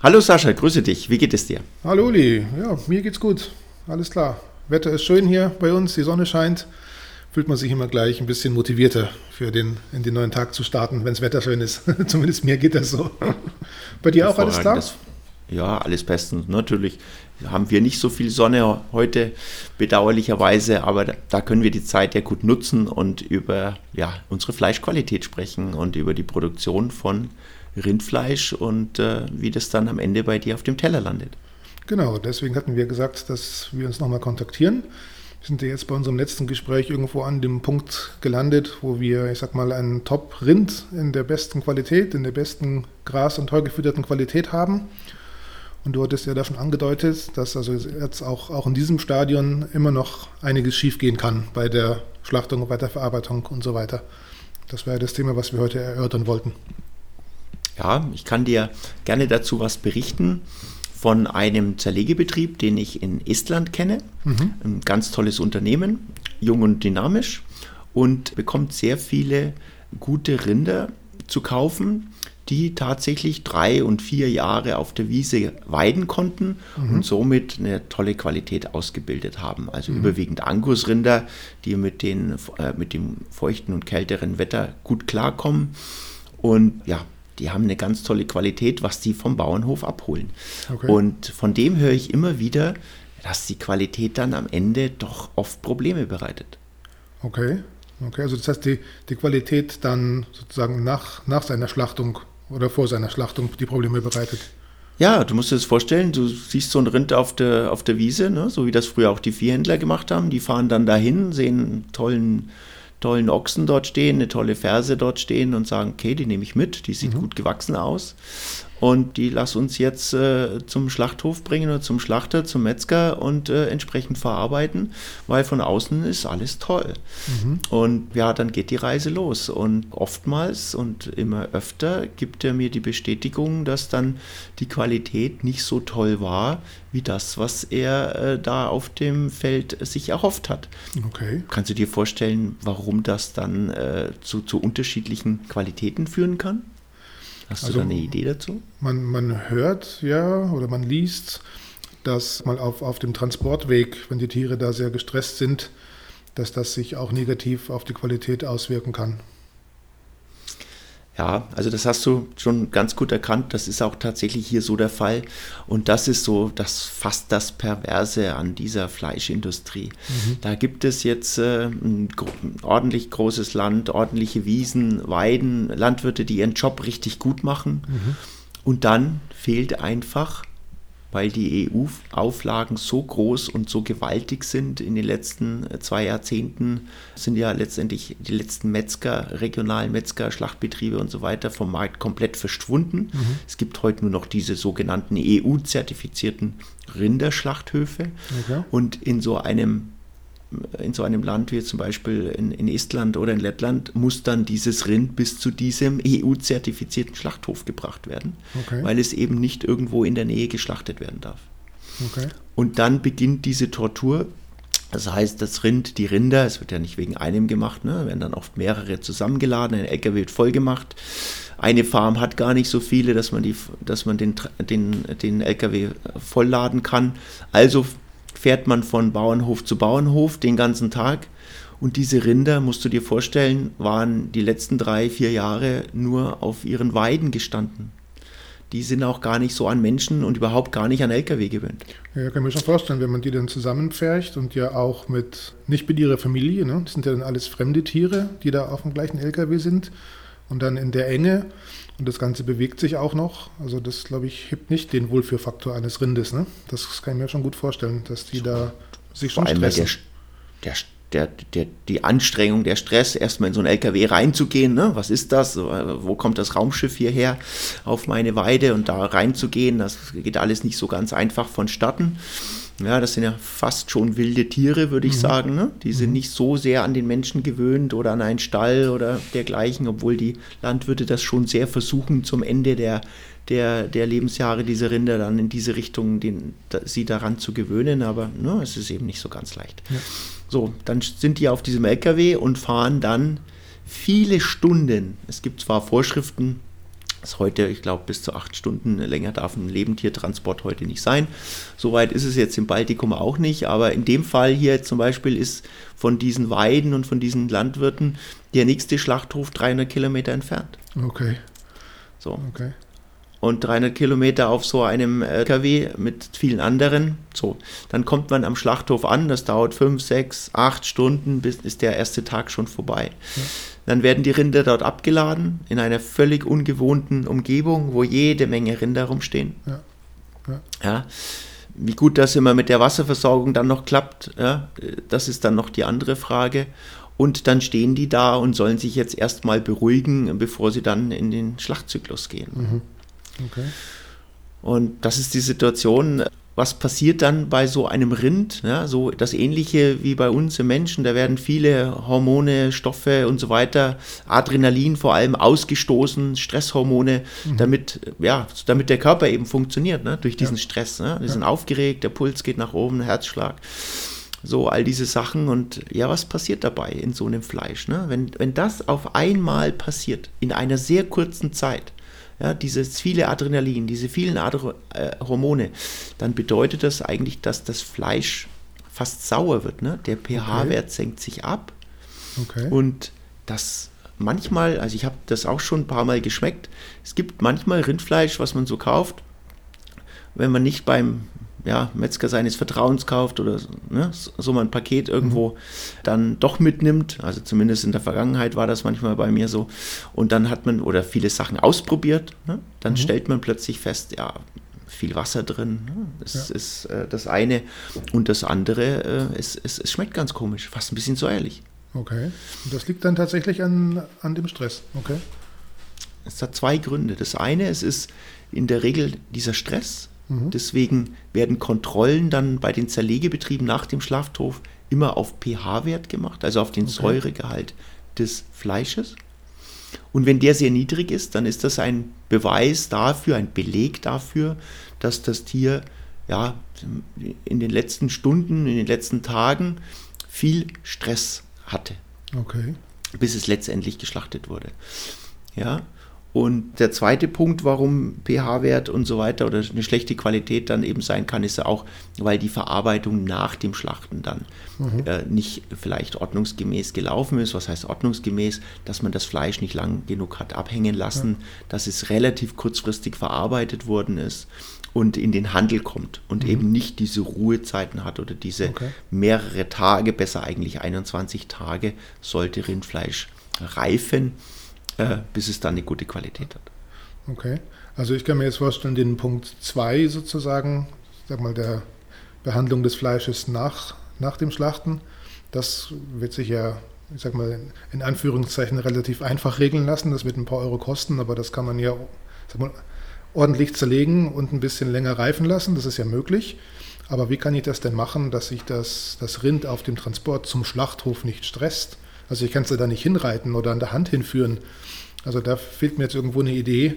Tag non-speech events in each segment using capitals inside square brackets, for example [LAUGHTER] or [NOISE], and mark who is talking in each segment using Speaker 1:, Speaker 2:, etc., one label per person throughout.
Speaker 1: Hallo Sascha, grüße dich. Wie geht es dir?
Speaker 2: Hallo Uli. Ja, mir geht's gut. Alles klar. Wetter ist schön hier bei uns, die Sonne scheint. Fühlt man sich immer gleich ein bisschen motivierter für den in den neuen Tag zu starten, wenn das Wetter schön ist. [LAUGHS] Zumindest mir geht das so. Bei dir auch alles klar?
Speaker 1: Ja, alles bestens. Natürlich haben wir nicht so viel Sonne heute, bedauerlicherweise, aber da können wir die Zeit ja gut nutzen und über ja, unsere Fleischqualität sprechen und über die Produktion von Rindfleisch und äh, wie das dann am Ende bei dir auf dem Teller landet.
Speaker 2: Genau, deswegen hatten wir gesagt, dass wir uns nochmal kontaktieren. Wir sind ja jetzt bei unserem letzten Gespräch irgendwo an dem Punkt gelandet, wo wir, ich sag mal, einen Top-Rind in der besten Qualität, in der besten Gras- und Heugefütterten Qualität haben. Und du hattest ja da schon angedeutet, dass also jetzt auch, auch in diesem Stadion immer noch einiges schiefgehen kann bei der Schlachtung, bei der Verarbeitung und so weiter. Das wäre das Thema, was wir heute erörtern wollten.
Speaker 1: Ja, ich kann dir gerne dazu was berichten von einem Zerlegebetrieb, den ich in Estland kenne. Mhm. Ein ganz tolles Unternehmen, jung und dynamisch und bekommt sehr viele gute Rinder zu kaufen, die tatsächlich drei und vier Jahre auf der Wiese weiden konnten mhm. und somit eine tolle Qualität ausgebildet haben. Also mhm. überwiegend Angusrinder, die mit, den, äh, mit dem feuchten und kälteren Wetter gut klarkommen. Und ja, die haben eine ganz tolle Qualität, was die vom Bauernhof abholen. Okay. Und von dem höre ich immer wieder, dass die Qualität dann am Ende doch oft Probleme bereitet.
Speaker 2: Okay. Okay, also das heißt, die, die Qualität dann sozusagen nach, nach seiner Schlachtung oder vor seiner Schlachtung die Probleme bereitet.
Speaker 1: Ja, du musst dir das vorstellen, du siehst so ein Rind auf der, auf der Wiese, ne, so wie das früher auch die Viehhändler gemacht haben. Die fahren dann dahin, sehen einen tollen tollen Ochsen dort stehen, eine tolle Ferse dort stehen und sagen, okay, die nehme ich mit, die sieht mhm. gut gewachsen aus. Und die lass uns jetzt äh, zum Schlachthof bringen oder zum Schlachter, zum Metzger und äh, entsprechend verarbeiten, weil von außen ist alles toll. Mhm. Und ja, dann geht die Reise los. Und oftmals und immer öfter gibt er mir die Bestätigung, dass dann die Qualität nicht so toll war, wie das, was er äh, da auf dem Feld sich erhofft hat. Okay. Kannst du dir vorstellen, warum das dann äh, zu, zu unterschiedlichen Qualitäten führen kann? Hast also, du da eine Idee dazu?
Speaker 2: Man, man hört ja oder man liest, dass mal auf, auf dem Transportweg, wenn die Tiere da sehr gestresst sind, dass das sich auch negativ auf die Qualität auswirken kann.
Speaker 1: Ja, also das hast du schon ganz gut erkannt. Das ist auch tatsächlich hier so der Fall. Und das ist so das fast das Perverse an dieser Fleischindustrie. Mhm. Da gibt es jetzt äh, ein, ordentlich großes Land, ordentliche Wiesen, Weiden, Landwirte, die ihren Job richtig gut machen. Mhm. Und dann fehlt einfach weil die EU-Auflagen so groß und so gewaltig sind in den letzten äh, zwei Jahrzehnten, sind ja letztendlich die letzten Metzger, regionalen Metzger, Schlachtbetriebe und so weiter vom Markt komplett verschwunden. Mhm. Es gibt heute nur noch diese sogenannten EU-zertifizierten Rinderschlachthöfe. Okay. Und in so einem in so einem Land wie zum Beispiel in, in Estland oder in Lettland muss dann dieses Rind bis zu diesem EU-zertifizierten Schlachthof gebracht werden, okay. weil es eben nicht irgendwo in der Nähe geschlachtet werden darf. Okay. Und dann beginnt diese Tortur. Das heißt, das Rind, die Rinder, es wird ja nicht wegen einem gemacht, ne, werden dann oft mehrere zusammengeladen, ein LKW wird voll gemacht. Eine Farm hat gar nicht so viele, dass man, die, dass man den, den, den LKW vollladen kann. Also fährt man von Bauernhof zu Bauernhof den ganzen Tag. Und diese Rinder, musst du dir vorstellen, waren die letzten drei, vier Jahre nur auf ihren Weiden gestanden. Die sind auch gar nicht so an Menschen und überhaupt gar nicht an Lkw gewöhnt.
Speaker 2: Ja, kann ich mir schon vorstellen, wenn man die dann zusammenpfercht und ja auch mit, nicht mit ihrer Familie, ne? das sind ja dann alles fremde Tiere, die da auf dem gleichen Lkw sind und dann in der Enge und das Ganze bewegt sich auch noch. Also das, glaube ich, hebt nicht den Wohlfühlfaktor eines Rindes. Ne? Das kann ich mir schon gut vorstellen, dass die da sich schon
Speaker 1: Vor allem stressen. Der, der, der, der, die Anstrengung, der Stress, erstmal in so einen LKW reinzugehen. Ne? Was ist das? Wo kommt das Raumschiff hierher auf meine Weide und da reinzugehen? Das geht alles nicht so ganz einfach vonstatten. Ja, das sind ja fast schon wilde Tiere, würde ich mhm. sagen. Ne? Die sind mhm. nicht so sehr an den Menschen gewöhnt oder an einen Stall oder dergleichen, obwohl die Landwirte das schon sehr versuchen, zum Ende der, der, der Lebensjahre dieser Rinder dann in diese Richtung den, sie daran zu gewöhnen. Aber ne, es ist eben nicht so ganz leicht. Ja. So, dann sind die auf diesem LKW und fahren dann viele Stunden. Es gibt zwar Vorschriften, Das heute, ich glaube, bis zu acht Stunden länger darf ein Lebendtiertransport heute nicht sein. Soweit ist es jetzt im Baltikum auch nicht, aber in dem Fall hier zum Beispiel ist von diesen Weiden und von diesen Landwirten der nächste Schlachthof 300 Kilometer entfernt.
Speaker 2: Okay.
Speaker 1: So.
Speaker 2: Okay.
Speaker 1: Und 300 Kilometer auf so einem LKW mit vielen anderen. So, dann kommt man am Schlachthof an. Das dauert fünf, sechs, acht Stunden, bis ist der erste Tag schon vorbei. Ja. Dann werden die Rinder dort abgeladen in einer völlig ungewohnten Umgebung, wo jede Menge Rinder rumstehen. Ja. Ja. ja. Wie gut das immer mit der Wasserversorgung dann noch klappt, ja, das ist dann noch die andere Frage. Und dann stehen die da und sollen sich jetzt erstmal beruhigen, bevor sie dann in den Schlachtzyklus gehen. Mhm. Okay. Und das ist die Situation, was passiert dann bei so einem Rind? Ja, so das Ähnliche wie bei uns im Menschen. Da werden viele Hormone, Stoffe und so weiter, Adrenalin vor allem ausgestoßen, Stresshormone, mhm. damit, ja, damit der Körper eben funktioniert, ne, durch diesen ja. Stress. Ne? Die ja. sind aufgeregt, der Puls geht nach oben, Herzschlag. So, all diese Sachen und ja, was passiert dabei in so einem Fleisch? Ne? Wenn, wenn das auf einmal passiert, in einer sehr kurzen Zeit, ja, dieses viele Adrenalin, diese vielen Adre äh, Hormone, dann bedeutet das eigentlich, dass das Fleisch fast sauer wird. Ne? Der pH-Wert okay. senkt sich ab. Okay. Und das manchmal, also ich habe das auch schon ein paar Mal geschmeckt, es gibt manchmal Rindfleisch, was man so kauft, wenn man nicht beim ja, Metzger seines Vertrauens kauft oder ne, so mal ein Paket irgendwo mhm. dann doch mitnimmt. Also zumindest in der Vergangenheit war das manchmal bei mir so. Und dann hat man oder viele Sachen ausprobiert. Ne? Dann mhm. stellt man plötzlich fest, ja, viel Wasser drin. Ne? Das ja. ist äh, das eine. Und das andere, äh, es, es, es schmeckt ganz komisch, fast ein bisschen säuerlich.
Speaker 2: Okay. Und das liegt dann tatsächlich an, an dem Stress. Okay.
Speaker 1: Es hat zwei Gründe. Das eine, es ist in der Regel dieser Stress, Mhm. Deswegen werden Kontrollen dann bei den Zerlegebetrieben nach dem Schlachthof immer auf pH-Wert gemacht, also auf den okay. Säuregehalt des Fleisches. Und wenn der sehr niedrig ist, dann ist das ein Beweis dafür, ein Beleg dafür, dass das Tier ja, in den letzten Stunden, in den letzten Tagen viel Stress hatte. Okay. Bis es letztendlich geschlachtet wurde. Ja, und der zweite Punkt, warum pH-Wert und so weiter oder eine schlechte Qualität dann eben sein kann, ist ja auch, weil die Verarbeitung nach dem Schlachten dann mhm. äh, nicht vielleicht ordnungsgemäß gelaufen ist. Was heißt ordnungsgemäß? Dass man das Fleisch nicht lang genug hat abhängen lassen, ja. dass es relativ kurzfristig verarbeitet worden ist und in den Handel kommt und mhm. eben nicht diese Ruhezeiten hat oder diese okay. mehrere Tage, besser eigentlich 21 Tage sollte Rindfleisch reifen äh, bis es dann eine gute Qualität hat.
Speaker 2: Okay, also ich kann mir jetzt vorstellen, den Punkt 2 sozusagen, sag mal, der Behandlung des Fleisches nach, nach dem Schlachten, das wird sich ja, ich sag mal, in Anführungszeichen relativ einfach regeln lassen. Das wird ein paar Euro kosten, aber das kann man ja mal, ordentlich zerlegen und ein bisschen länger reifen lassen. Das ist ja möglich. Aber wie kann ich das denn machen, dass sich das, das Rind auf dem Transport zum Schlachthof nicht stresst? Also ich kann es da nicht hinreiten oder an der Hand hinführen. Also da fehlt mir jetzt irgendwo eine Idee,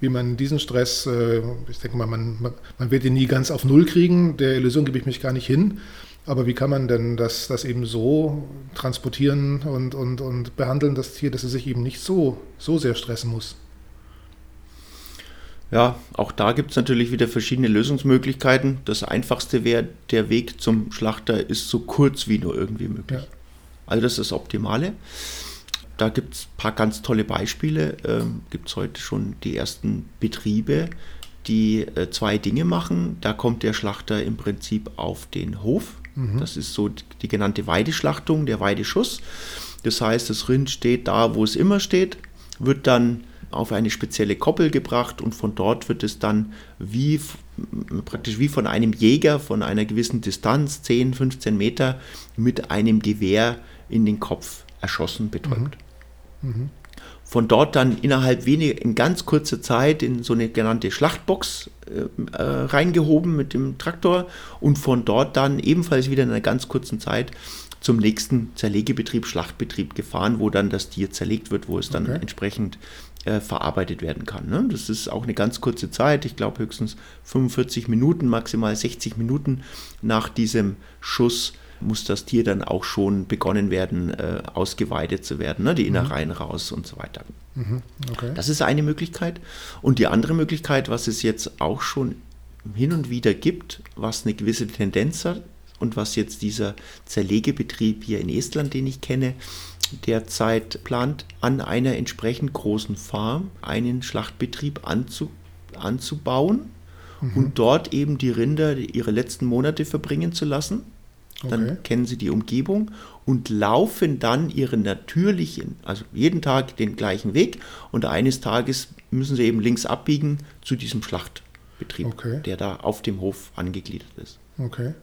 Speaker 2: wie man diesen Stress, äh, ich denke mal, man, man, man, wird ihn nie ganz auf Null kriegen, der Illusion gebe ich mich gar nicht hin. Aber wie kann man denn das, das eben so transportieren und, und, und behandeln, das Tier, dass es sich eben nicht so, so sehr stressen muss?
Speaker 1: Ja, auch da gibt es natürlich wieder verschiedene Lösungsmöglichkeiten. Das einfachste wäre, der Weg zum Schlachter ist so kurz wie nur irgendwie möglich. Ja. Also das ist das Optimale. Da gibt es ein paar ganz tolle Beispiele. Ähm, gibt es heute schon die ersten Betriebe, die äh, zwei Dinge machen. Da kommt der Schlachter im Prinzip auf den Hof. Mhm. Das ist so die genannte Weideschlachtung, der Weideschuss. Das heißt, das Rind steht da, wo es immer steht, wird dann auf eine spezielle Koppel gebracht und von dort wird es dann wie praktisch wie von einem Jäger von einer gewissen Distanz, 10, 15 Meter, mit einem Gewehr in den Kopf erschossen, betäubt. Mhm. Mhm. Von dort dann innerhalb weniger, in ganz kurzer Zeit in so eine genannte Schlachtbox äh, äh, reingehoben mit dem Traktor und von dort dann ebenfalls wieder in einer ganz kurzen Zeit zum nächsten Zerlegebetrieb, Schlachtbetrieb gefahren, wo dann das Tier zerlegt wird, wo es dann okay. entsprechend äh, verarbeitet werden kann. Ne? Das ist auch eine ganz kurze Zeit, ich glaube höchstens 45 Minuten, maximal 60 Minuten nach diesem Schuss muss das Tier dann auch schon begonnen werden, äh, ausgeweidet zu werden, ne? die mhm. Innereien mhm. raus und so weiter. Mhm. Okay. Das ist eine Möglichkeit. Und die andere Möglichkeit, was es jetzt auch schon hin und wieder gibt, was eine gewisse Tendenz hat und was jetzt dieser Zerlegebetrieb hier in Estland, den ich kenne, derzeit plant, an einer entsprechend großen Farm einen Schlachtbetrieb anzu, anzubauen mhm. und dort eben die Rinder ihre letzten Monate verbringen zu lassen. Dann okay. kennen sie die Umgebung und laufen dann ihren natürlichen, also jeden Tag den gleichen Weg und eines Tages müssen sie eben links abbiegen zu diesem Schlachtbetrieb, okay. der da auf dem Hof angegliedert ist.
Speaker 2: Okay.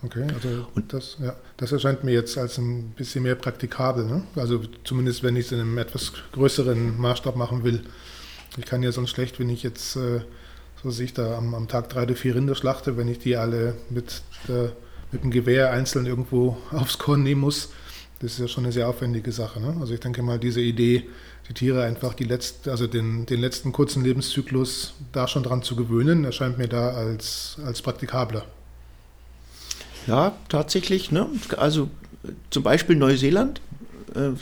Speaker 2: Okay, also und das, ja, das erscheint mir jetzt als ein bisschen mehr praktikabel. Ne? Also zumindest, wenn ich es in einem etwas größeren Maßstab machen will. Ich kann ja sonst schlecht, wenn ich jetzt, äh, so sehe ich da am, am, Tag drei oder vier Rinder schlachte, wenn ich die alle mit, äh, mit dem Gewehr einzeln irgendwo [LAUGHS] aufs Korn nehmen muss. Das ist ja schon eine sehr aufwendige Sache. Ne? Also ich denke mal, diese Idee, die Tiere einfach die letzte, also den, den letzten kurzen Lebenszyklus da schon dran zu gewöhnen, erscheint mir da als, als praktikabler.
Speaker 1: Ja, tatsächlich. Ne? Also zum Beispiel Neuseeland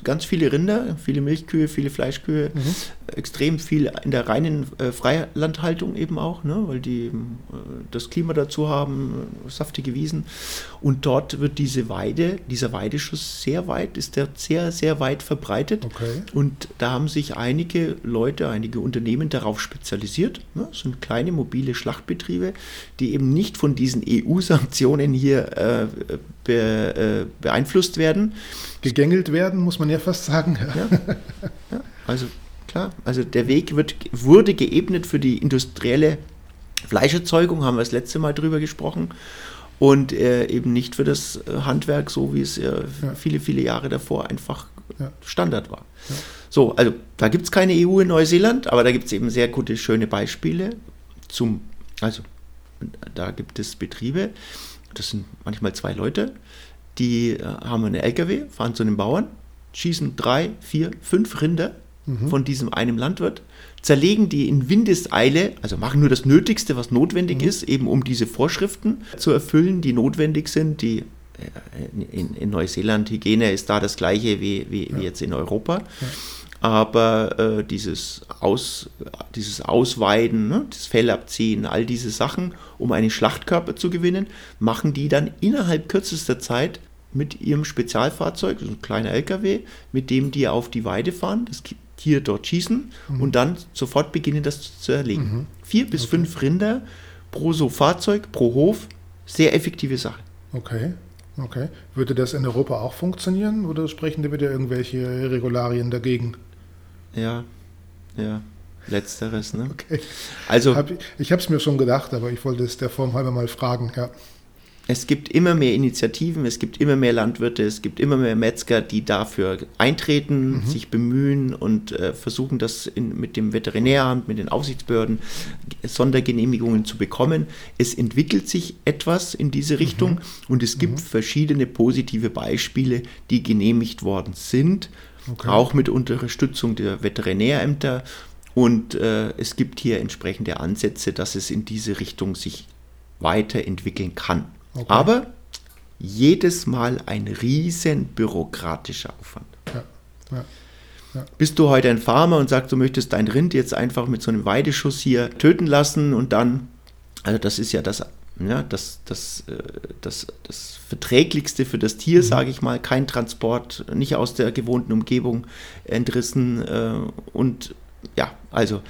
Speaker 1: ganz viele Rinder, viele Milchkühe, viele Fleischkühe, mhm. extrem viel in der reinen äh, Freilandhaltung eben auch, ne, weil die äh, das Klima dazu haben, äh, saftige Wiesen. Und dort wird diese Weide, dieser Weideschuss sehr weit, ist der sehr, sehr weit verbreitet. Okay. Und da haben sich einige Leute, einige Unternehmen darauf spezialisiert. Ne, das sind kleine mobile Schlachtbetriebe, die eben nicht von diesen EU-Sanktionen hier äh, be, äh, beeinflusst werden.
Speaker 2: Gegängelt werden, muss man ja fast sagen.
Speaker 1: Ja. ja. also klar, also der Weg wird, wurde geebnet für die industrielle Fleischerzeugung, haben wir das letzte Mal drüber gesprochen. Und äh, eben nicht für das äh, Handwerk, so wie es äh, ja. viele, viele Jahre davor einfach. Standard war. So, also da gibt es keine EU in Neuseeland, aber da gibt es eben sehr gute, schöne Beispiele zum, also da gibt es Betriebe, das sind manchmal zwei Leute, die äh, haben einen LKW, fahren zu einem Bauern, schießen drei, vier, fünf Rinder mhm. von diesem einen Landwirt, zerlegen die in Windeseile, also machen nur das Nötigste, was notwendig mhm. ist, eben um diese Vorschriften zu erfüllen, die notwendig sind. Die, äh, in, in Neuseeland Hygiene ist da das gleiche wie, wie, ja. wie jetzt in Europa. Ja. Aber äh, dieses, Aus, dieses Ausweiden, ne, das Fell abziehen, all diese Sachen, um einen Schlachtkörper zu gewinnen, machen die dann innerhalb kürzester Zeit mit ihrem Spezialfahrzeug, so ein kleiner LKW, mit dem die auf die Weide fahren, das Tier dort schießen mhm. und dann sofort beginnen, das zu erlegen. Mhm. Vier bis okay. fünf Rinder pro so Fahrzeug, pro Hof, sehr effektive Sache.
Speaker 2: Okay. Okay. Würde das in Europa auch funktionieren oder sprechen da wieder irgendwelche Regularien dagegen?
Speaker 1: Ja, ja. Letzteres, ne?
Speaker 2: Okay. Also, hab, ich habe es mir schon gedacht, aber ich wollte es der Form halber mal fragen, ja
Speaker 1: es gibt immer mehr Initiativen, es gibt immer mehr Landwirte, es gibt immer mehr Metzger, die dafür eintreten, mhm. sich bemühen und äh, versuchen, das in, mit dem Veterinäramt, mit den Aufsichtsbehörden Sondergenehmigungen zu bekommen. Es entwickelt sich etwas in diese Richtung mhm. und es gibt mhm. verschiedene positive Beispiele, die genehmigt worden sind, okay. auch mit Unterstützung der Veterinärämter. Und äh, es gibt hier entsprechende Ansätze, dass es in diese Richtung sich weiterentwickeln kann. Okay. Aber jedes Mal ein riesen bürokratischer Aufwand. Ja. Ja. Ja. Bist du heute ein Farmer und sagst, du möchtest dein Rind jetzt einfach mit so einem Weideschuss hier töten lassen und dann, also das ist ja das, ja, das, das, äh, das, das Verträglichste für das Tier, mhm. sage ich mal, kein Transport, nicht aus der gewohnten Umgebung entrissen äh, und ja, also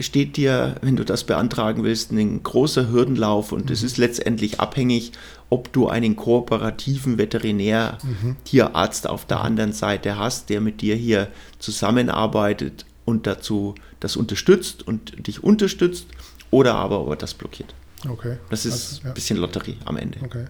Speaker 1: steht dir, wenn du das beantragen willst, ein großer Hürdenlauf und es mhm. ist letztendlich abhängig, ob du einen kooperativen Veterinär, mhm. Tierarzt auf der anderen Seite hast, der mit dir hier zusammenarbeitet und dazu das unterstützt und dich unterstützt oder aber ob er das blockiert. Okay. Das ist also, ja. ein bisschen Lotterie am Ende. Okay.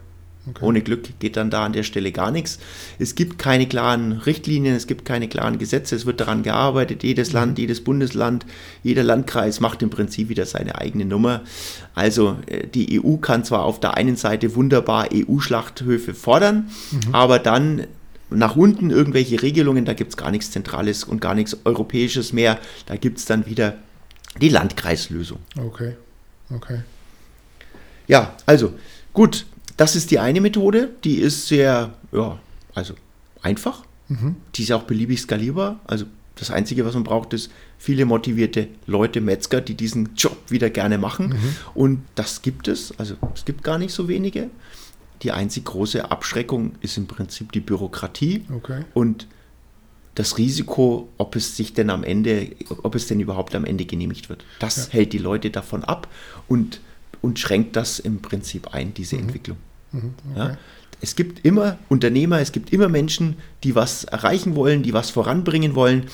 Speaker 1: Okay. Ohne Glück geht dann da an der Stelle gar nichts. Es gibt keine klaren Richtlinien, es gibt keine klaren Gesetze, es wird daran gearbeitet. Jedes Land, jedes Bundesland, jeder Landkreis macht im Prinzip wieder seine eigene Nummer. Also äh, die EU kann zwar auf der einen Seite wunderbar EU-Schlachthöfe fordern, mhm. aber dann nach unten irgendwelche Regelungen, da gibt es gar nichts Zentrales und gar nichts Europäisches mehr. Da gibt es dann wieder die Landkreislösung.
Speaker 2: Okay, okay.
Speaker 1: Ja, also gut, das ist die eine Methode, die ist sehr, ja, also einfach.
Speaker 2: Mhm.
Speaker 1: Die ist auch beliebig skalierbar. Also das Einzige, was man braucht, ist viele motivierte Leute, Metzger, die diesen Job wieder gerne machen.
Speaker 2: Mhm.
Speaker 1: Und das gibt es. Also es gibt gar nicht so wenige. Die einzig große Abschreckung ist im Prinzip die Bürokratie
Speaker 2: Okay.
Speaker 1: und das Risiko, ob es sich denn am Ende, ob es denn überhaupt am Ende genehmigt wird. Das
Speaker 2: Ja.
Speaker 1: hält die Leute davon ab und, und schränkt das im Prinzip ein, diese Entwicklung.
Speaker 2: Mhm.
Speaker 1: Ja?
Speaker 2: Okay.
Speaker 1: Es gibt immer Unternehmer, es gibt immer Menschen, die was erreichen wollen, die was voranbringen wollen.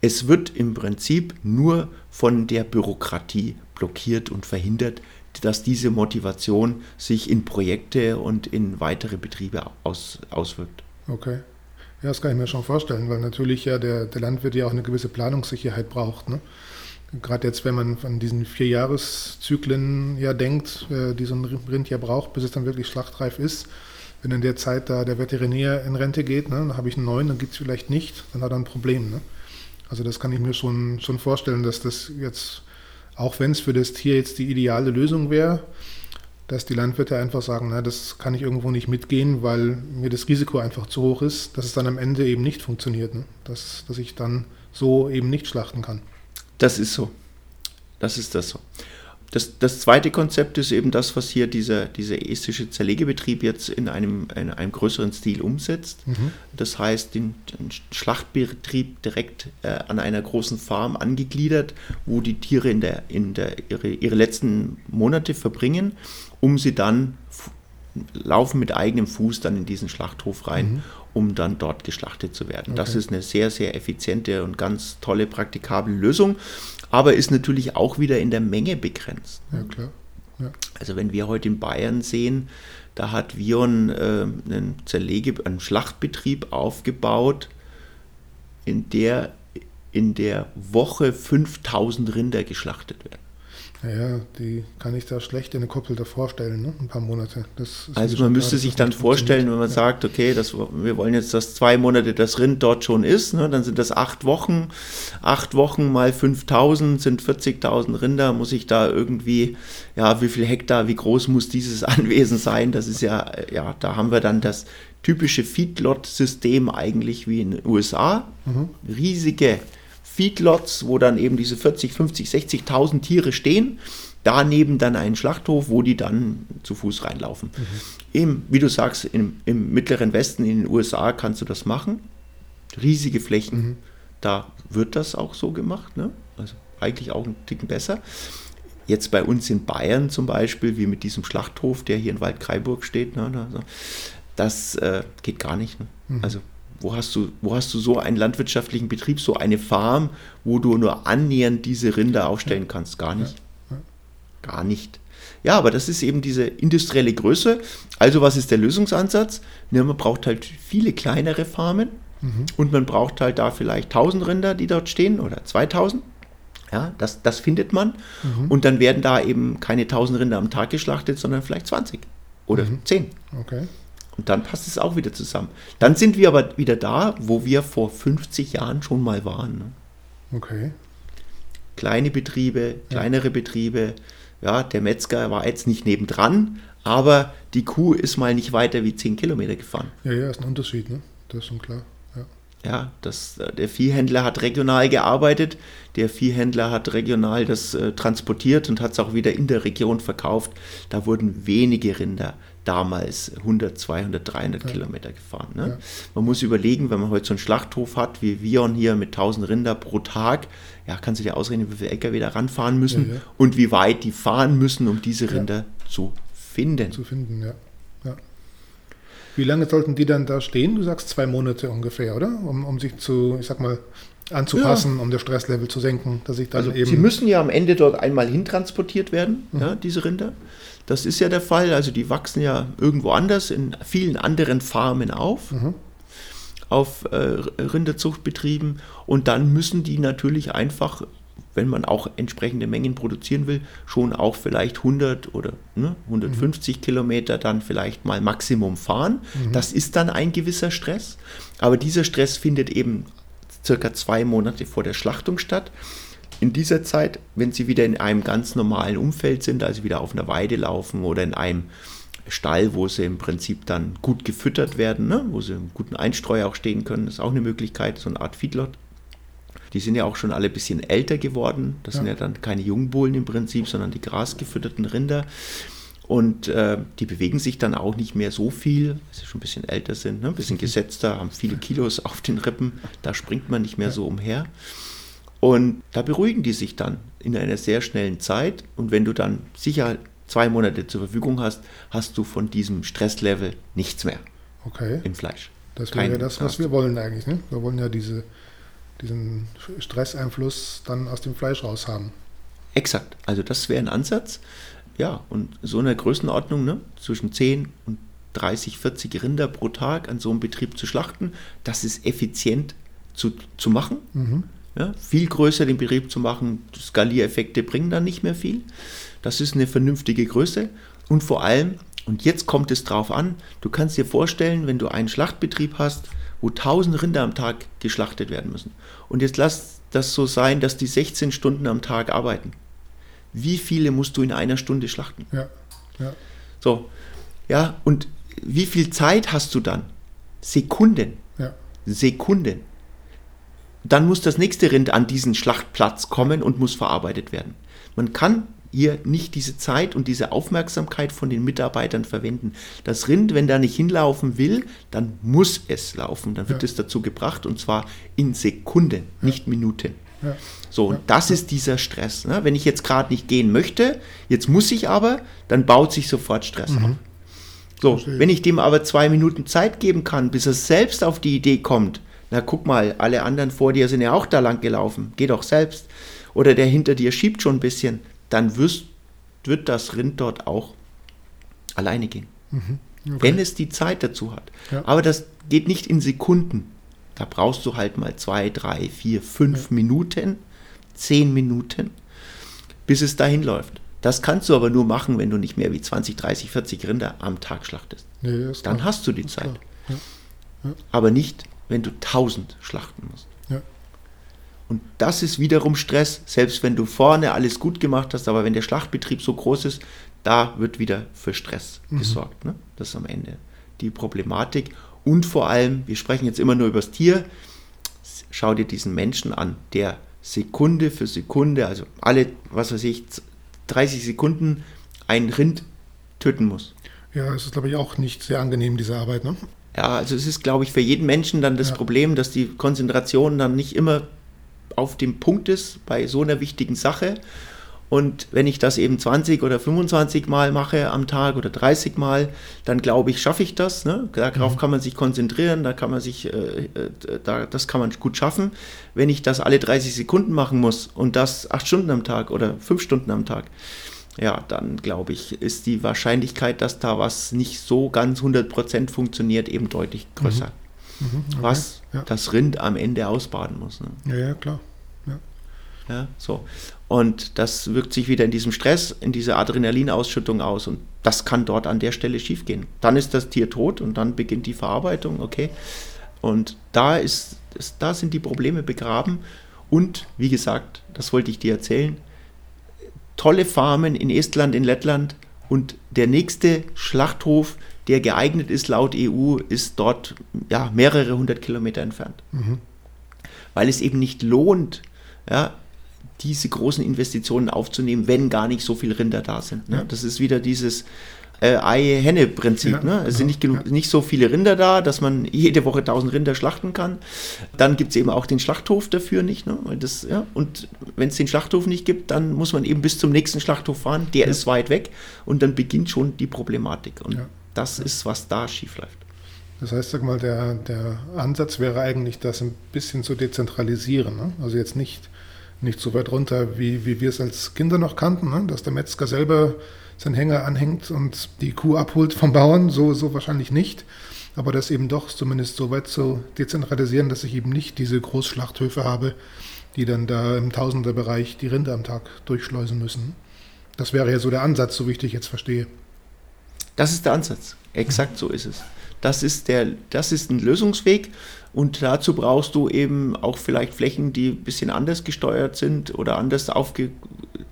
Speaker 1: Es wird im Prinzip nur von der Bürokratie blockiert und verhindert, dass diese Motivation sich in Projekte und in weitere Betriebe aus, auswirkt.
Speaker 2: Okay. Ja, das kann ich mir schon vorstellen, weil natürlich ja der, der Landwirt ja auch eine gewisse Planungssicherheit braucht. Ne? Gerade jetzt, wenn man von diesen vier Jahreszyklen ja denkt, äh, die so ein Rind ja braucht, bis es dann wirklich schlachtreif ist. Wenn in der Zeit da der Veterinär in Rente geht, ne, dann habe ich einen neuen, dann geht es vielleicht nicht, dann hat er ein Problem. Ne? Also das kann ich mir schon, schon vorstellen, dass das jetzt, auch wenn es für das Tier jetzt die ideale Lösung wäre, dass die Landwirte einfach sagen, na, das kann ich irgendwo nicht mitgehen, weil mir das Risiko einfach zu hoch ist, dass es dann am Ende eben nicht funktioniert, ne? dass, dass ich dann so eben nicht schlachten kann.
Speaker 1: Das ist so. Das ist das so. Das, das zweite Konzept ist eben das, was hier dieser, dieser estische Zerlegebetrieb jetzt in einem, in einem größeren Stil umsetzt.
Speaker 2: Mhm.
Speaker 1: Das heißt, den, den Schlachtbetrieb direkt äh, an einer großen Farm angegliedert, wo die Tiere in der, in der, ihre, ihre letzten Monate verbringen, um sie dann laufen mit eigenem Fuß dann in diesen Schlachthof rein,
Speaker 2: Mhm.
Speaker 1: Um dann dort geschlachtet zu werden. Das
Speaker 2: Okay.
Speaker 1: ist eine sehr, sehr effiziente und ganz tolle, praktikable Lösung, aber ist natürlich auch wieder in der Menge begrenzt.
Speaker 2: Ja, klar. Ja.
Speaker 1: Also wenn wir heute in Bayern sehen, da hat Vion äh, einen Zerlege, einen Schlachtbetrieb aufgebaut, in der in der Woche 5000 Rinder geschlachtet werden.
Speaker 2: Naja, die kann ich da schlecht in eine Koppel davor stellen, ne? ein paar Monate.
Speaker 1: Also man
Speaker 2: klar,
Speaker 1: müsste
Speaker 2: dass
Speaker 1: sich dann vorstellen, wenn man sagt, okay, das, wir wollen jetzt, dass zwei Monate das Rind dort schon ist, ne, dann sind das acht Wochen. Acht Wochen mal 5000 sind 40.000 Rinder. Muss ich da irgendwie, ja, wie viel Hektar, wie groß muss dieses [LAUGHS] Anwesen sein? Das ist ja, ja, da haben wir dann das typische Feedlot-System eigentlich wie in den USA.
Speaker 2: Mhm.
Speaker 1: Riesige Feedlots, wo dann eben diese 40, 50, 60.000 Tiere stehen. Daneben dann ein Schlachthof, wo die dann zu Fuß reinlaufen. Im, wie du sagst, im, im mittleren Westen in den USA kannst du das machen. Riesige Flächen.
Speaker 2: Mhm.
Speaker 1: Da wird das auch so gemacht. Ne? Also eigentlich auch ein Ticken besser. Jetzt bei uns in Bayern zum Beispiel, wie mit diesem Schlachthof, der hier in Waldkraiburg steht, ne? das äh, geht gar nicht. Ne?
Speaker 2: Mhm.
Speaker 1: Also wo hast, du, wo hast du so einen landwirtschaftlichen Betrieb, so eine Farm, wo du nur annähernd diese Rinder aufstellen kannst? Gar nicht. Gar nicht. Ja, aber das ist eben diese industrielle Größe. Also was ist der Lösungsansatz? Ja, man braucht halt viele kleinere Farmen
Speaker 2: Mhm.
Speaker 1: und man braucht halt da vielleicht 1000 Rinder, die dort stehen oder 2000. Ja, das, das findet man.
Speaker 2: Mhm.
Speaker 1: Und dann werden da eben keine 1000 Rinder am Tag geschlachtet, sondern vielleicht 20 oder
Speaker 2: Mhm.
Speaker 1: 10.
Speaker 2: Okay.
Speaker 1: Und dann passt es auch wieder zusammen. Dann sind wir aber wieder da, wo wir vor 50 Jahren schon mal waren. Ne?
Speaker 2: Okay.
Speaker 1: Kleine Betriebe, kleinere Betriebe. Ja, der Metzger war jetzt nicht nebendran, aber die Kuh ist mal nicht weiter wie 10 Kilometer gefahren.
Speaker 2: Ja, ja, ist ein Unterschied, ne? Das ist schon klar. Ja.
Speaker 1: Ja, das, äh, der Viehhändler hat regional gearbeitet, der Viehhändler hat regional das äh, transportiert und hat es auch wieder in der Region verkauft. Da wurden wenige Rinder damals 100, 200, 300
Speaker 2: Ja.
Speaker 1: Kilometer gefahren. Ne?
Speaker 2: Ja.
Speaker 1: Man muss überlegen, wenn man heute so einen Schlachthof hat wie Vion hier mit 1000 Rinder pro Tag, ja, kannst du dir ausrechnen, wie viele LKW da ranfahren müssen
Speaker 2: Ja,
Speaker 1: und wie weit die fahren müssen, um diese. Rinder zu finden.
Speaker 2: Zu finden, ja. ja. Wie lange sollten die dann da stehen? Du sagst zwei Monate ungefähr, oder? Um, um sich zu, ich sag mal, anzupassen, um das Stresslevel zu senken, dass ich dann
Speaker 1: Also
Speaker 2: eben.
Speaker 1: sie müssen ja am Ende dort einmal hintransportiert werden,
Speaker 2: Mhm.
Speaker 1: ja, diese Rinder. Das ist ja der Fall. Also die wachsen ja irgendwo anders in vielen anderen Farmen auf,
Speaker 2: Mhm.
Speaker 1: auf äh, Rinderzuchtbetrieben. Und dann müssen die natürlich einfach, wenn man auch entsprechende Mengen produzieren will, schon auch vielleicht 100 oder ne, 150 Kilometer dann vielleicht mal Maximum fahren.
Speaker 2: Mhm.
Speaker 1: Das ist dann ein gewisser Stress. Aber dieser Stress findet eben circa zwei Monate vor der Schlachtung statt. In dieser Zeit, wenn sie wieder in einem ganz normalen Umfeld sind, also wieder auf einer Weide laufen oder in einem Stall, wo sie im Prinzip dann gut gefüttert werden, ne? wo sie im guten Einstreu auch stehen können. Ist auch eine Möglichkeit, so eine Art Feedlot. Die sind ja auch schon alle ein bisschen älter geworden. Das ja. sind ja dann keine Jungbullen im Prinzip, sondern die grasgefütterten Rinder. Und äh, die bewegen sich dann auch nicht mehr so viel, weil sie schon ein bisschen älter sind, ne? ein bisschen gesetzter, haben viele Kilos [LAUGHS] auf den Rippen. Da springt man nicht mehr so umher. Und da beruhigen die sich dann in einer sehr schnellen Zeit. Und wenn du dann sicher zwei Monate zur Verfügung hast, hast du von diesem Stresslevel nichts mehr
Speaker 2: okay.
Speaker 1: im Fleisch.
Speaker 2: Das wäre ja das, was wir wollen eigentlich. Ne? Wir wollen ja diese, diesen Stresseinfluss dann aus dem Fleisch raus haben.
Speaker 1: Exakt. Also das wäre ein Ansatz. Ja, und so eine Größenordnung, ne, zwischen 10 und 30, 40 Rinder pro Tag an so einem Betrieb zu schlachten, das ist effizient zu, zu machen. Mhm. Ja, viel größer den Betrieb zu machen, Skaliereffekte bringen dann nicht mehr viel. Das ist eine vernünftige Größe. Und vor allem, und jetzt kommt es drauf an, du kannst dir vorstellen, wenn du einen Schlachtbetrieb hast, wo 1000 Rinder am Tag geschlachtet werden müssen. Und jetzt lass das so sein, dass die 16 Stunden am Tag arbeiten wie viele musst du in einer Stunde schlachten?
Speaker 2: Ja. ja.
Speaker 1: So, ja, und wie viel Zeit hast du dann? Sekunden.
Speaker 2: Ja.
Speaker 1: Sekunden. Dann muss das nächste Rind an diesen Schlachtplatz kommen und muss verarbeitet werden. Man kann hier nicht diese Zeit und diese Aufmerksamkeit von den Mitarbeitern verwenden. Das Rind, wenn da nicht hinlaufen will, dann muss es laufen. Dann wird ja. es dazu gebracht und zwar in Sekunden, nicht Minuten. Ja. So, und das ist dieser Stress. Ne? Wenn ich jetzt gerade nicht gehen möchte, jetzt muss ich aber, dann baut sich sofort Stress mhm. auf. So, Verstehe. wenn ich dem aber zwei Minuten Zeit geben kann, bis er selbst auf die Idee kommt, na guck mal, alle anderen vor dir sind ja auch da lang gelaufen, geh doch selbst. Oder der hinter dir schiebt schon ein bisschen, dann wirst, wird das Rind dort auch alleine gehen. Mhm. Okay. Wenn es die Zeit dazu hat. Ja. Aber das geht nicht in Sekunden. Da brauchst du halt mal zwei, drei, vier, fünf ja. Minuten, zehn Minuten, bis es dahin läuft. Das kannst du aber nur machen, wenn du nicht mehr wie 20, 30, 40 Rinder am Tag schlachtest. Nee, Dann klar. hast du die Zeit. Ja. Ja. Aber nicht, wenn du 1000 schlachten musst. Ja. Und das ist wiederum Stress, selbst wenn du vorne alles gut gemacht hast, aber wenn der Schlachtbetrieb so groß ist, da wird wieder für Stress mhm. gesorgt. Ne? Das ist am Ende die Problematik. Und vor allem, wir sprechen jetzt immer nur über das Tier, schau dir diesen Menschen an, der Sekunde für Sekunde, also alle, was weiß ich, 30 Sekunden ein Rind töten muss.
Speaker 2: Ja, es ist, glaube ich, auch nicht sehr angenehm, diese Arbeit. Ne?
Speaker 1: Ja, also es ist, glaube ich, für jeden Menschen dann das ja. Problem, dass die Konzentration dann nicht immer auf dem Punkt ist bei so einer wichtigen Sache. Und wenn ich das eben 20 oder 25 Mal mache am Tag oder 30 Mal, dann glaube ich, schaffe ich das. Ne? Darauf mhm. kann man sich konzentrieren, da kann man sich, äh, äh, da, das kann man gut schaffen. Wenn ich das alle 30 Sekunden machen muss und das 8 Stunden am Tag oder 5 Stunden am Tag, ja, dann glaube ich, ist die Wahrscheinlichkeit, dass da was nicht so ganz 100% funktioniert, eben deutlich größer. Mhm. Mhm, okay. Was ja. das Rind am Ende ausbaden muss. Ne?
Speaker 2: Ja, ja, klar.
Speaker 1: Ja, so. Und das wirkt sich wieder in diesem Stress, in dieser Adrenalinausschüttung aus. Und das kann dort an der Stelle schiefgehen. Dann ist das Tier tot und dann beginnt die Verarbeitung, okay. Und da, ist, da sind die Probleme begraben. Und wie gesagt, das wollte ich dir erzählen, tolle Farmen in Estland, in Lettland. Und der nächste Schlachthof, der geeignet ist laut EU, ist dort ja, mehrere hundert Kilometer entfernt. Mhm. Weil es eben nicht lohnt, ja, diese großen Investitionen aufzunehmen, wenn gar nicht so viele Rinder da sind. Ne? Ja. Das ist wieder dieses äh, Ei-Henne-Prinzip. Ja, ne? Es sind nicht, ja. nicht so viele Rinder da, dass man jede Woche 1000 Rinder schlachten kann. Dann gibt es eben auch den Schlachthof dafür nicht. Ne? Das, ja? Und wenn es den Schlachthof nicht gibt, dann muss man eben bis zum nächsten Schlachthof fahren. Der ist weit weg und dann beginnt schon die Problematik. Und das ist, was da schief läuft.
Speaker 2: Das heißt, sag mal, der, der Ansatz wäre eigentlich, das ein bisschen zu dezentralisieren. Ne? Also jetzt nicht nicht so weit runter, wie, wie wir es als Kinder noch kannten, ne? dass der Metzger selber seinen Hänger anhängt und die Kuh abholt vom Bauern, so, so wahrscheinlich nicht. Aber das eben doch zumindest so weit zu dezentralisieren, dass ich eben nicht diese Großschlachthöfe habe, die dann da im Tausenderbereich die Rinder am Tag durchschleusen müssen. Das wäre ja so der Ansatz, so wie ich dich jetzt verstehe.
Speaker 1: Das ist der Ansatz. Exakt so ist es. Das ist, der, das ist ein Lösungsweg. Und dazu brauchst du eben auch vielleicht Flächen, die ein bisschen anders gesteuert sind oder anders aufge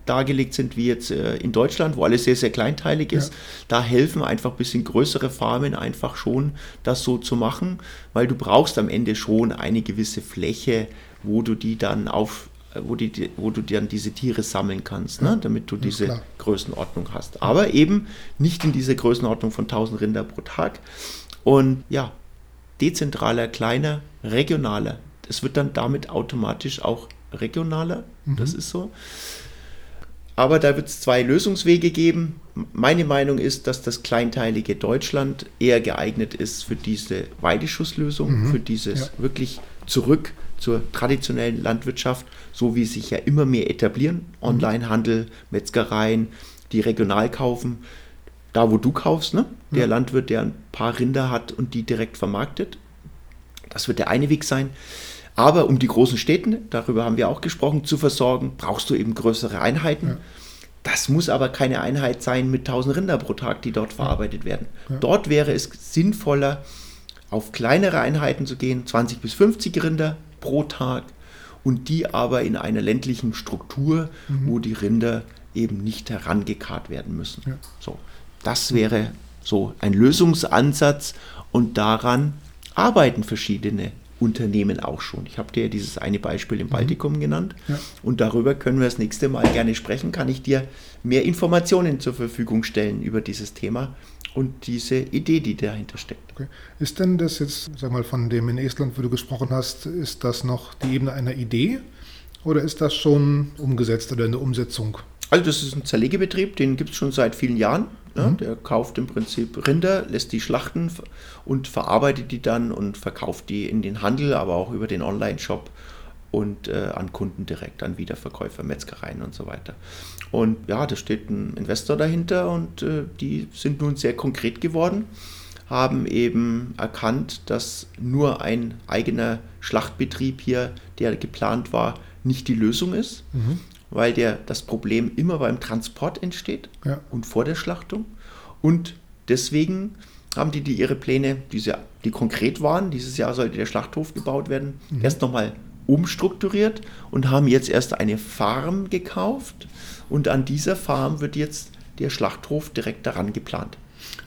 Speaker 1: dargelegt sind wie jetzt äh, in Deutschland, wo alles sehr, sehr kleinteilig ist. Ja. Da helfen einfach ein bisschen größere Farmen einfach schon, das so zu machen, weil du brauchst am Ende schon eine gewisse Fläche, wo du die dann auf wo, die, wo du dann diese Tiere sammeln kannst, ne? damit du diese ja, Größenordnung hast. Aber eben nicht in dieser Größenordnung von 1000 Rinder pro Tag. Und ja, dezentraler, kleiner, regionaler. Es wird dann damit automatisch auch regionaler. Mhm. Das ist so. Aber da wird es zwei Lösungswege geben. Meine Meinung ist, dass das kleinteilige Deutschland eher geeignet ist für diese Weideschusslösung, mhm. für dieses ja. wirklich zurück zur traditionellen Landwirtschaft, so wie sich ja immer mehr etablieren. Mhm. Onlinehandel, Metzgereien, die regional kaufen. Da, wo du kaufst, ne? der ja. Landwirt, der ein paar Rinder hat und die direkt vermarktet. Das wird der eine Weg sein. Aber um die großen Städte, darüber haben wir auch gesprochen, zu versorgen, brauchst du eben größere Einheiten. Ja. Das muss aber keine Einheit sein mit 1000 Rinder pro Tag, die dort verarbeitet werden. Ja. Dort wäre es sinnvoller, auf kleinere Einheiten zu gehen, 20 bis 50 Rinder pro Tag und die aber in einer ländlichen Struktur, mhm. wo die Rinder eben nicht herangekarrt werden müssen. Ja. So, das wäre so ein Lösungsansatz und daran arbeiten verschiedene Unternehmen auch schon. Ich habe dir dieses eine Beispiel im mhm. Baltikum genannt ja. und darüber können wir das nächste Mal gerne sprechen. Kann ich dir mehr Informationen zur Verfügung stellen über dieses Thema und diese Idee, die dahinter steckt.
Speaker 2: Okay. Ist denn das jetzt, sag mal, von dem in Estland, wo du gesprochen hast, ist das noch die Ebene einer Idee oder ist das schon umgesetzt oder in der Umsetzung?
Speaker 1: Also das ist ein Zerlegebetrieb, den gibt es schon seit vielen Jahren. Ja, mhm. Der kauft im Prinzip Rinder, lässt die schlachten und verarbeitet die dann und verkauft die in den Handel, aber auch über den Online-Shop und äh, an Kunden direkt, an Wiederverkäufer, Metzgereien und so weiter. Und ja, da steht ein Investor dahinter und äh, die sind nun sehr konkret geworden, haben eben erkannt, dass nur ein eigener Schlachtbetrieb hier, der geplant war, nicht die Lösung ist, mhm weil der, das Problem immer beim Transport entsteht ja. und vor der Schlachtung. Und deswegen haben die, die ihre Pläne, diese, die konkret waren, dieses Jahr sollte der Schlachthof gebaut werden, mhm. erst nochmal umstrukturiert und haben jetzt erst eine Farm gekauft und an dieser Farm wird jetzt der Schlachthof direkt daran geplant.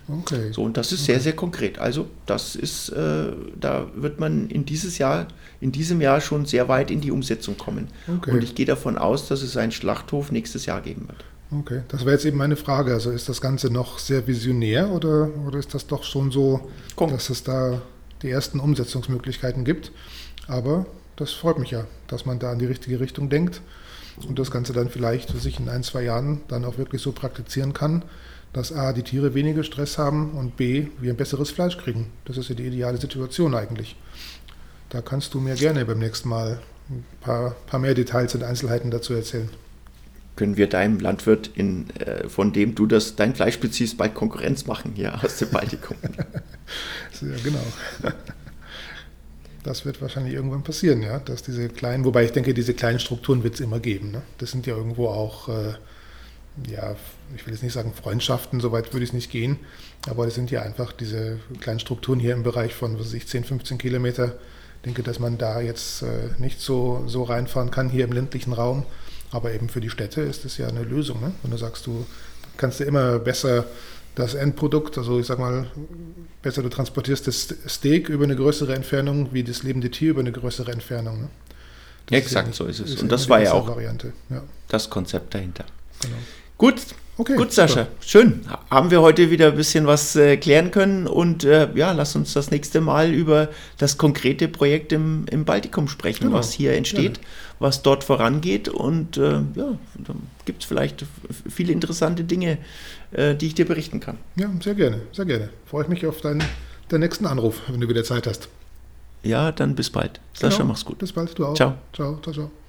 Speaker 1: Okay. So, und das ist okay. sehr, sehr konkret. Also, das ist, äh, da wird man in dieses Jahr, in diesem Jahr schon sehr weit in die Umsetzung kommen. Okay. Und ich gehe davon aus, dass es einen Schlachthof nächstes Jahr geben wird.
Speaker 2: Okay, das wäre jetzt eben meine Frage. Also ist das Ganze noch sehr visionär oder, oder ist das doch schon so, Komm. dass es da die ersten Umsetzungsmöglichkeiten gibt? Aber das freut mich ja, dass man da in die richtige Richtung denkt und das Ganze dann vielleicht für sich in ein, zwei Jahren dann auch wirklich so praktizieren kann, dass A, die Tiere weniger Stress haben und B, wir ein besseres Fleisch kriegen. Das ist ja die ideale Situation eigentlich. Da kannst du mir gerne beim nächsten Mal ein paar, paar mehr Details und Einzelheiten dazu erzählen.
Speaker 1: Können wir deinem Landwirt, in, äh, von dem du das, dein Fleisch beziehst, bald Konkurrenz machen hier aus dem Baltikum? [LAUGHS]
Speaker 2: ja, genau. Das wird wahrscheinlich irgendwann passieren, ja, dass diese kleinen, wobei ich denke, diese kleinen Strukturen wird es immer geben. Ne? Das sind ja irgendwo auch äh, ja, ich will jetzt nicht sagen Freundschaften, soweit würde ich es nicht gehen, aber das sind ja einfach diese kleinen Strukturen hier im Bereich von, was weiß ich, 10, 15 Kilometer. Ich denke, dass man da jetzt äh, nicht so, so reinfahren kann hier im ländlichen Raum, aber eben für die Städte ist das ja eine Lösung. Ne? Wenn du sagst, du kannst ja immer besser das Endprodukt, also ich sag mal, besser du transportierst das Steak über eine größere Entfernung wie das lebende Tier über eine größere Entfernung. Ne?
Speaker 1: Exakt, ja nicht, so ist es. Ist Und das war ja auch Variante. Ja. das Konzept dahinter. Genau. Gut, okay, gut, Sascha. Super. Schön. Haben wir heute wieder ein bisschen was äh, klären können und äh, ja, lass uns das nächste Mal über das konkrete Projekt im, im Baltikum sprechen, genau. was hier entsteht, ja. was dort vorangeht und äh, ja, da gibt es vielleicht viele interessante Dinge, äh, die ich dir berichten kann.
Speaker 2: Ja, sehr gerne, sehr gerne. Freue ich mich auf deinen, deinen nächsten Anruf, wenn du wieder Zeit hast.
Speaker 1: Ja, dann bis bald. Sascha, genau. mach's gut.
Speaker 2: Bis bald, du auch.
Speaker 1: Ciao.
Speaker 2: Ciao, ciao, ciao.